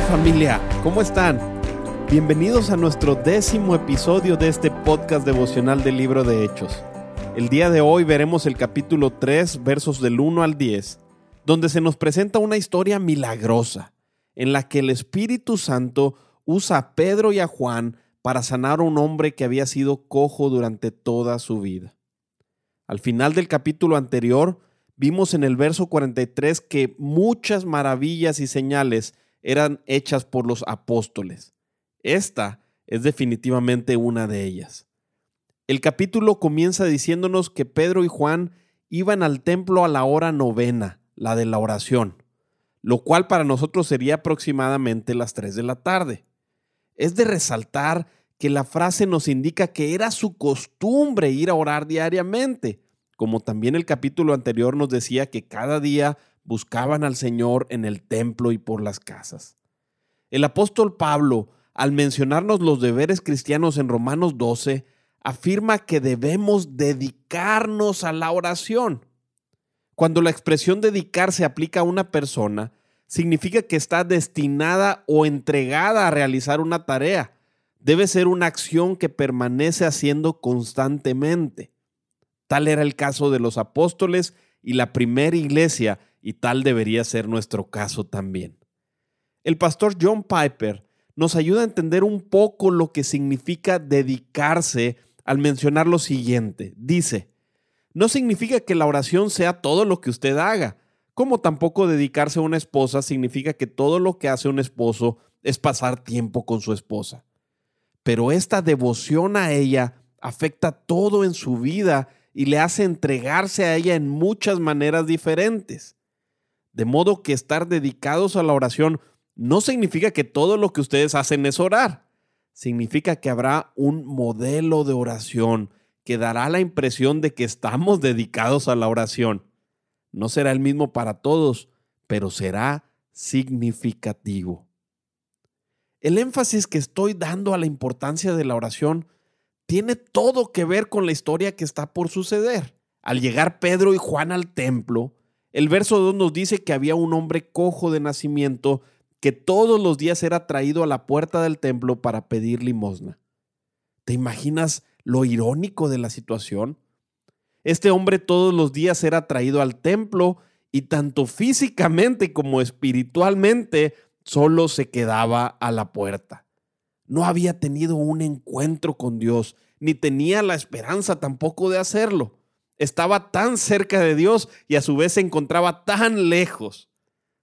Familia, ¿cómo están? Bienvenidos a nuestro décimo episodio de este podcast devocional del libro de Hechos. El día de hoy veremos el capítulo 3, versos del 1 al 10, donde se nos presenta una historia milagrosa, en la que el Espíritu Santo usa a Pedro y a Juan para sanar a un hombre que había sido cojo durante toda su vida. Al final del capítulo anterior, vimos en el verso 43 que muchas maravillas y señales eran hechas por los apóstoles. Esta es definitivamente una de ellas. El capítulo comienza diciéndonos que Pedro y Juan iban al templo a la hora novena, la de la oración, lo cual para nosotros sería aproximadamente las 3 de la tarde. Es de resaltar que la frase nos indica que era su costumbre ir a orar diariamente, como también el capítulo anterior nos decía que cada día buscaban al Señor en el templo y por las casas. El apóstol Pablo, al mencionarnos los deberes cristianos en Romanos 12, afirma que debemos dedicarnos a la oración. Cuando la expresión dedicar se aplica a una persona, significa que está destinada o entregada a realizar una tarea. Debe ser una acción que permanece haciendo constantemente. Tal era el caso de los apóstoles y la primera iglesia, y tal debería ser nuestro caso también. El pastor John Piper nos ayuda a entender un poco lo que significa dedicarse al mencionar lo siguiente. Dice, no significa que la oración sea todo lo que usted haga, como tampoco dedicarse a una esposa significa que todo lo que hace un esposo es pasar tiempo con su esposa. Pero esta devoción a ella afecta todo en su vida y le hace entregarse a ella en muchas maneras diferentes. De modo que estar dedicados a la oración no significa que todo lo que ustedes hacen es orar significa que habrá un modelo de oración que dará la impresión de que estamos dedicados a la oración. No será el mismo para todos, pero será significativo. El énfasis que estoy dando a la importancia de la oración tiene todo que ver con la historia que está por suceder. Al llegar Pedro y Juan al templo, el verso 2 nos dice que había un hombre cojo de nacimiento que todos los días era traído a la puerta del templo para pedir limosna. ¿Te imaginas lo irónico de la situación? Este hombre todos los días era traído al templo y tanto físicamente como espiritualmente solo se quedaba a la puerta. No había tenido un encuentro con Dios, ni tenía la esperanza tampoco de hacerlo. Estaba tan cerca de Dios y a su vez se encontraba tan lejos.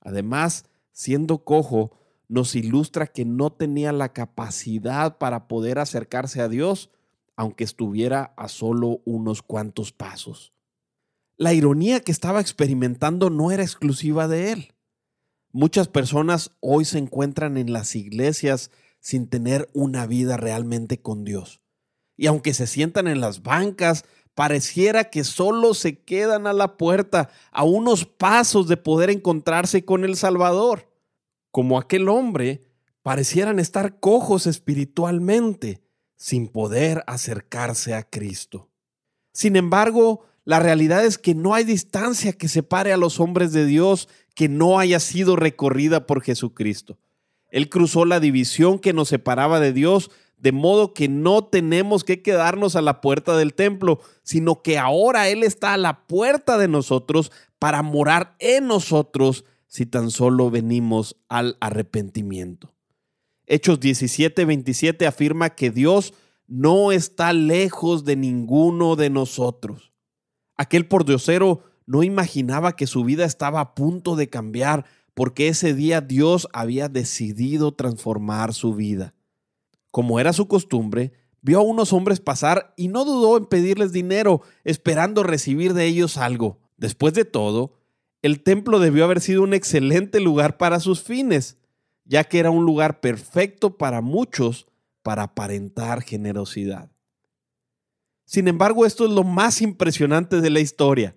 Además, siendo cojo, nos ilustra que no tenía la capacidad para poder acercarse a Dios, aunque estuviera a solo unos cuantos pasos. La ironía que estaba experimentando no era exclusiva de él. Muchas personas hoy se encuentran en las iglesias sin tener una vida realmente con Dios. Y aunque se sientan en las bancas, pareciera que solo se quedan a la puerta, a unos pasos de poder encontrarse con el Salvador. Como aquel hombre, parecieran estar cojos espiritualmente, sin poder acercarse a Cristo. Sin embargo, la realidad es que no hay distancia que separe a los hombres de Dios que no haya sido recorrida por Jesucristo. Él cruzó la división que nos separaba de Dios de modo que no tenemos que quedarnos a la puerta del templo, sino que ahora Él está a la puerta de nosotros para morar en nosotros si tan solo venimos al arrepentimiento. Hechos 17, 27 afirma que Dios no está lejos de ninguno de nosotros. Aquel pordiosero no imaginaba que su vida estaba a punto de cambiar porque ese día Dios había decidido transformar su vida. Como era su costumbre, vio a unos hombres pasar y no dudó en pedirles dinero, esperando recibir de ellos algo. Después de todo, el templo debió haber sido un excelente lugar para sus fines, ya que era un lugar perfecto para muchos para aparentar generosidad. Sin embargo, esto es lo más impresionante de la historia.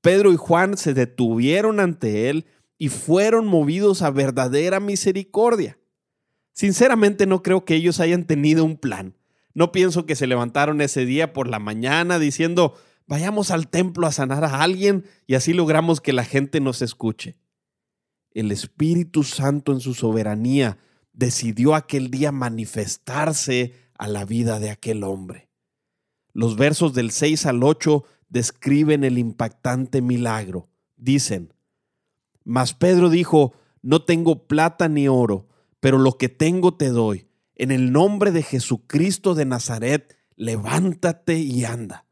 Pedro y Juan se detuvieron ante él y fueron movidos a verdadera misericordia. Sinceramente no creo que ellos hayan tenido un plan. No pienso que se levantaron ese día por la mañana diciendo, vayamos al templo a sanar a alguien y así logramos que la gente nos escuche. El Espíritu Santo en su soberanía decidió aquel día manifestarse a la vida de aquel hombre. Los versos del 6 al 8 describen el impactante milagro. Dicen, Mas Pedro dijo, No tengo plata ni oro, pero lo que tengo te doy. En el nombre de Jesucristo de Nazaret, levántate y anda.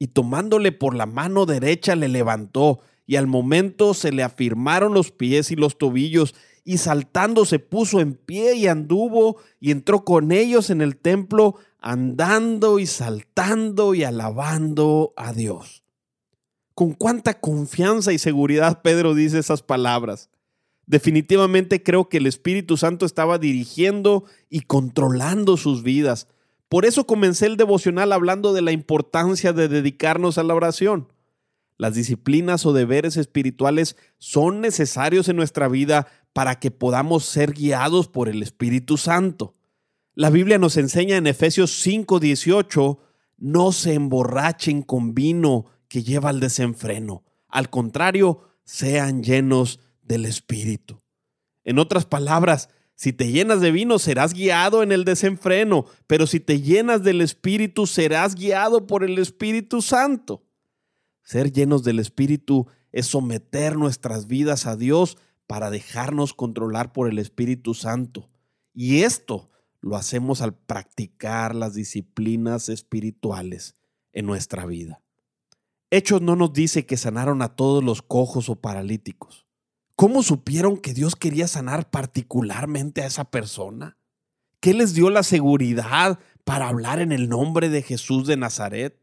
Y tomándole por la mano derecha le levantó, y al momento se le afirmaron los pies y los tobillos, y saltando se puso en pie y anduvo y entró con ellos en el templo, andando y saltando y alabando a Dios. Con cuánta confianza y seguridad Pedro dice esas palabras. Definitivamente creo que el Espíritu Santo estaba dirigiendo y controlando sus vidas. Por eso comencé el devocional hablando de la importancia de dedicarnos a la oración. Las disciplinas o deberes espirituales son necesarios en nuestra vida para que podamos ser guiados por el Espíritu Santo. La Biblia nos enseña en Efesios 5:18, no se emborrachen con vino que lleva al desenfreno. Al contrario, sean llenos del Espíritu. En otras palabras, si te llenas de vino serás guiado en el desenfreno, pero si te llenas del Espíritu serás guiado por el Espíritu Santo. Ser llenos del Espíritu es someter nuestras vidas a Dios para dejarnos controlar por el Espíritu Santo. Y esto lo hacemos al practicar las disciplinas espirituales en nuestra vida. Hechos no nos dice que sanaron a todos los cojos o paralíticos. ¿Cómo supieron que Dios quería sanar particularmente a esa persona? ¿Qué les dio la seguridad para hablar en el nombre de Jesús de Nazaret?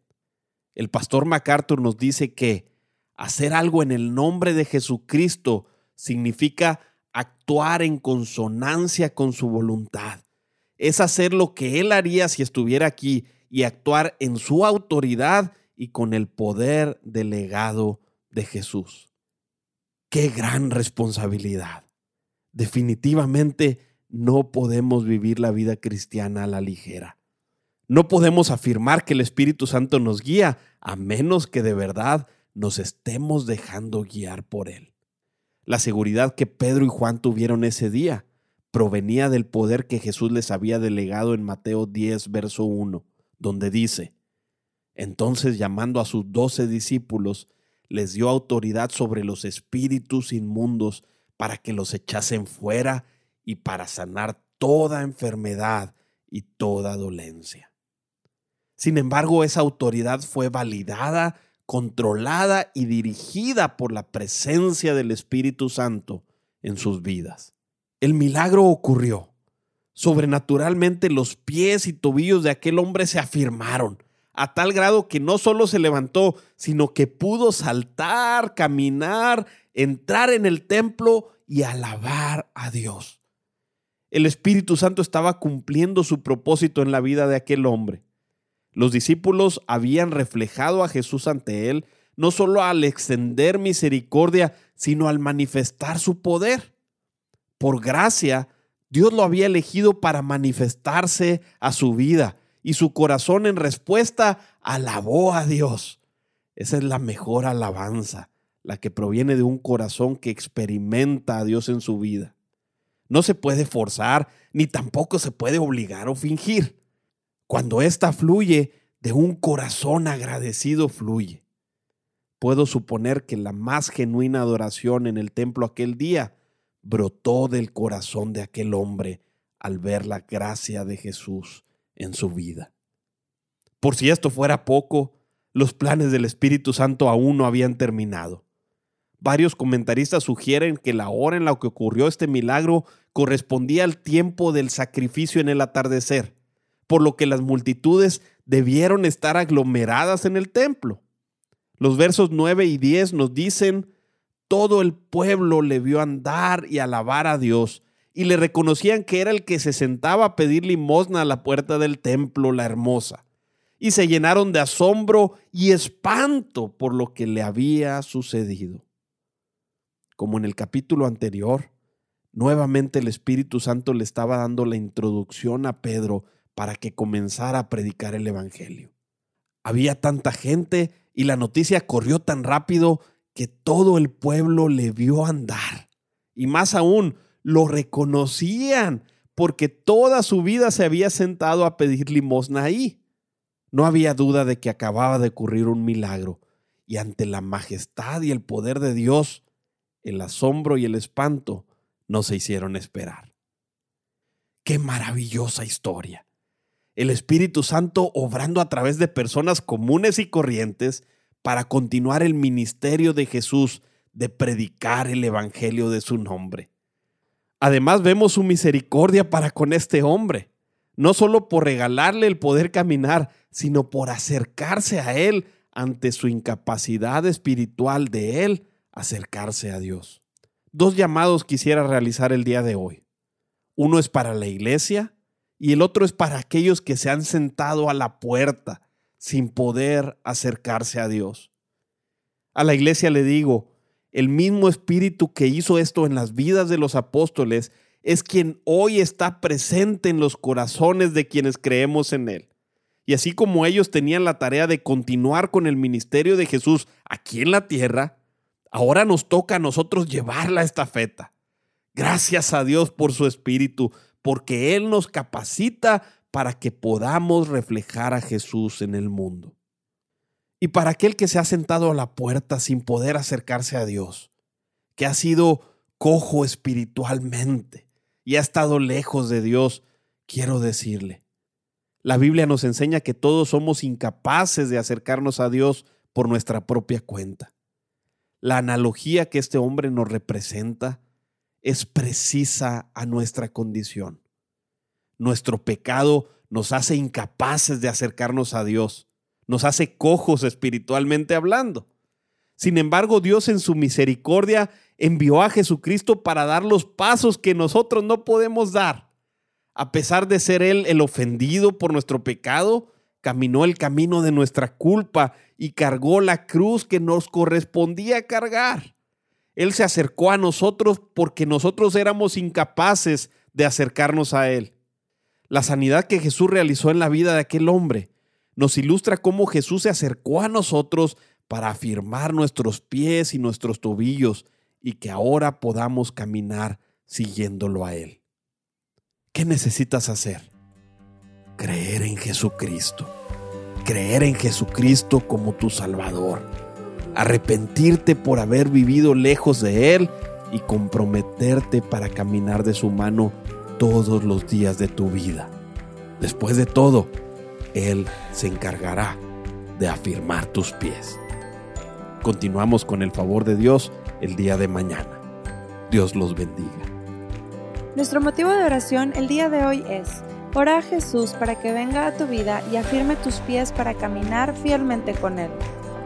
El pastor MacArthur nos dice que hacer algo en el nombre de Jesucristo significa actuar en consonancia con su voluntad. Es hacer lo que Él haría si estuviera aquí y actuar en su autoridad y con el poder delegado de Jesús. Qué gran responsabilidad. Definitivamente no podemos vivir la vida cristiana a la ligera. No podemos afirmar que el Espíritu Santo nos guía a menos que de verdad nos estemos dejando guiar por Él. La seguridad que Pedro y Juan tuvieron ese día provenía del poder que Jesús les había delegado en Mateo 10, verso 1, donde dice, Entonces llamando a sus doce discípulos, les dio autoridad sobre los espíritus inmundos para que los echasen fuera y para sanar toda enfermedad y toda dolencia. Sin embargo, esa autoridad fue validada, controlada y dirigida por la presencia del Espíritu Santo en sus vidas. El milagro ocurrió. Sobrenaturalmente los pies y tobillos de aquel hombre se afirmaron a tal grado que no solo se levantó, sino que pudo saltar, caminar, entrar en el templo y alabar a Dios. El Espíritu Santo estaba cumpliendo su propósito en la vida de aquel hombre. Los discípulos habían reflejado a Jesús ante él, no solo al extender misericordia, sino al manifestar su poder. Por gracia, Dios lo había elegido para manifestarse a su vida y su corazón en respuesta alabó a Dios. Esa es la mejor alabanza, la que proviene de un corazón que experimenta a Dios en su vida. No se puede forzar, ni tampoco se puede obligar o fingir. Cuando ésta fluye, de un corazón agradecido fluye. Puedo suponer que la más genuina adoración en el templo aquel día brotó del corazón de aquel hombre al ver la gracia de Jesús en su vida. Por si esto fuera poco, los planes del Espíritu Santo aún no habían terminado. Varios comentaristas sugieren que la hora en la que ocurrió este milagro correspondía al tiempo del sacrificio en el atardecer, por lo que las multitudes debieron estar aglomeradas en el templo. Los versos 9 y 10 nos dicen, todo el pueblo le vio andar y alabar a Dios, y le reconocían que era el que se sentaba a pedir limosna a la puerta del templo, la hermosa, y se llenaron de asombro y espanto por lo que le había sucedido. Como en el capítulo anterior, nuevamente el Espíritu Santo le estaba dando la introducción a Pedro para que comenzara a predicar el Evangelio. Había tanta gente y la noticia corrió tan rápido que todo el pueblo le vio andar. Y más aún, lo reconocían porque toda su vida se había sentado a pedir limosna ahí. No había duda de que acababa de ocurrir un milagro, y ante la majestad y el poder de Dios, el asombro y el espanto no se hicieron esperar. ¡Qué maravillosa historia! El Espíritu Santo obrando a través de personas comunes y corrientes para continuar el ministerio de Jesús de predicar el Evangelio de su nombre. Además vemos su misericordia para con este hombre, no solo por regalarle el poder caminar, sino por acercarse a él ante su incapacidad espiritual de él acercarse a Dios. Dos llamados quisiera realizar el día de hoy. Uno es para la iglesia y el otro es para aquellos que se han sentado a la puerta sin poder acercarse a Dios. A la iglesia le digo, el mismo Espíritu que hizo esto en las vidas de los apóstoles es quien hoy está presente en los corazones de quienes creemos en Él. Y así como ellos tenían la tarea de continuar con el ministerio de Jesús aquí en la tierra, ahora nos toca a nosotros llevar la estafeta. Gracias a Dios por su Espíritu, porque Él nos capacita para que podamos reflejar a Jesús en el mundo. Y para aquel que se ha sentado a la puerta sin poder acercarse a Dios, que ha sido cojo espiritualmente y ha estado lejos de Dios, quiero decirle, la Biblia nos enseña que todos somos incapaces de acercarnos a Dios por nuestra propia cuenta. La analogía que este hombre nos representa es precisa a nuestra condición. Nuestro pecado nos hace incapaces de acercarnos a Dios nos hace cojos espiritualmente hablando. Sin embargo, Dios en su misericordia envió a Jesucristo para dar los pasos que nosotros no podemos dar. A pesar de ser Él el ofendido por nuestro pecado, caminó el camino de nuestra culpa y cargó la cruz que nos correspondía cargar. Él se acercó a nosotros porque nosotros éramos incapaces de acercarnos a Él. La sanidad que Jesús realizó en la vida de aquel hombre nos ilustra cómo Jesús se acercó a nosotros para afirmar nuestros pies y nuestros tobillos y que ahora podamos caminar siguiéndolo a Él. ¿Qué necesitas hacer? Creer en Jesucristo. Creer en Jesucristo como tu Salvador. Arrepentirte por haber vivido lejos de Él y comprometerte para caminar de su mano todos los días de tu vida. Después de todo, él se encargará de afirmar tus pies. Continuamos con el favor de Dios el día de mañana. Dios los bendiga. Nuestro motivo de oración el día de hoy es, ora a Jesús para que venga a tu vida y afirme tus pies para caminar fielmente con Él.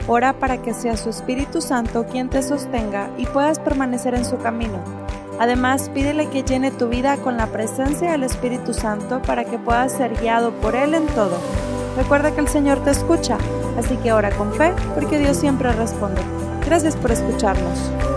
Ora para que sea su Espíritu Santo quien te sostenga y puedas permanecer en su camino Además, pídele que llene tu vida con la presencia del Espíritu Santo para que puedas ser guiado por Él en todo. Recuerda que el Señor te escucha, así que ora con fe porque Dios siempre responde. Gracias por escucharnos.